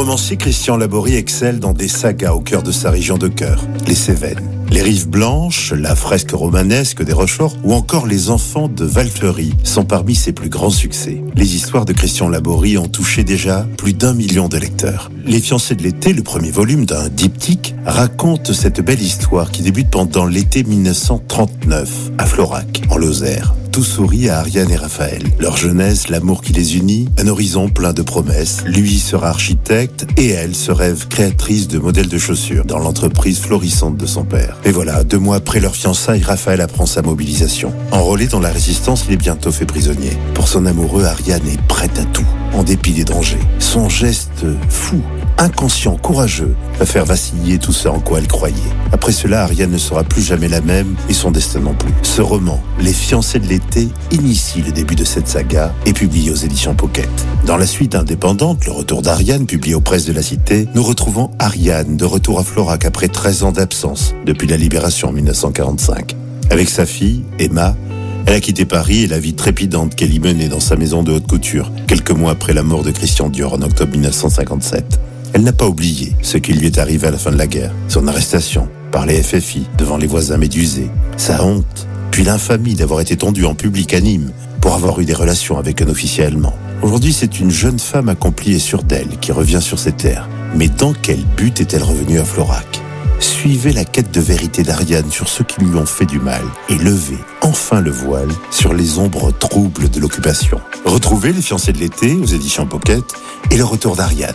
Romancier Christian Laborie excelle dans des sagas au cœur de sa région de cœur, les Cévennes. Les rives blanches, la fresque romanesque des Rocheforts ou encore les enfants de Valfleury sont parmi ses plus grands succès. Les histoires de Christian Laborie ont touché déjà plus d'un million de lecteurs. Les fiancés de l'été, le premier volume d'un diptyque, raconte cette belle histoire qui débute pendant l'été 1939 à Florac, en Lozère. Tout sourit à Ariane et Raphaël. Leur jeunesse, l'amour qui les unit, un horizon plein de promesses. Lui sera architecte et elle se rêve créatrice de modèles de chaussures dans l'entreprise florissante de son père. Et voilà, deux mois après leur fiançailles, Raphaël apprend sa mobilisation. Enrôlé dans la résistance, il est bientôt fait prisonnier. Pour son amoureux, Ariane est prête à tout, en dépit des dangers. Son geste fou inconscient, courageux, va faire vaciller tout ce en quoi elle croyait. Après cela, Ariane ne sera plus jamais la même et son destin non plus. Ce roman, Les fiancés de l'été, initie le début de cette saga et publié aux éditions Pocket. Dans la suite indépendante, Le retour d'Ariane, publié aux presses de la Cité, nous retrouvons Ariane de retour à Florac après 13 ans d'absence depuis la libération en 1945. Avec sa fille, Emma, elle a quitté Paris et la vie trépidante qu'elle y menait dans sa maison de haute couture, quelques mois après la mort de Christian Dior en octobre 1957. Elle n'a pas oublié ce qui lui est arrivé à la fin de la guerre, son arrestation par les FFI devant les voisins médusés, sa honte, puis l'infamie d'avoir été tendue en public à Nîmes pour avoir eu des relations avec un officier allemand. Aujourd'hui, c'est une jeune femme accomplie et sûre d'elle qui revient sur ses terres. Mais dans quel but est-elle revenue à Florac? Suivez la quête de vérité d'Ariane sur ceux qui lui ont fait du mal et levez enfin le voile sur les ombres troubles de l'occupation. Retrouvez Les fiancés de l'été aux éditions Pocket et le retour d'Ariane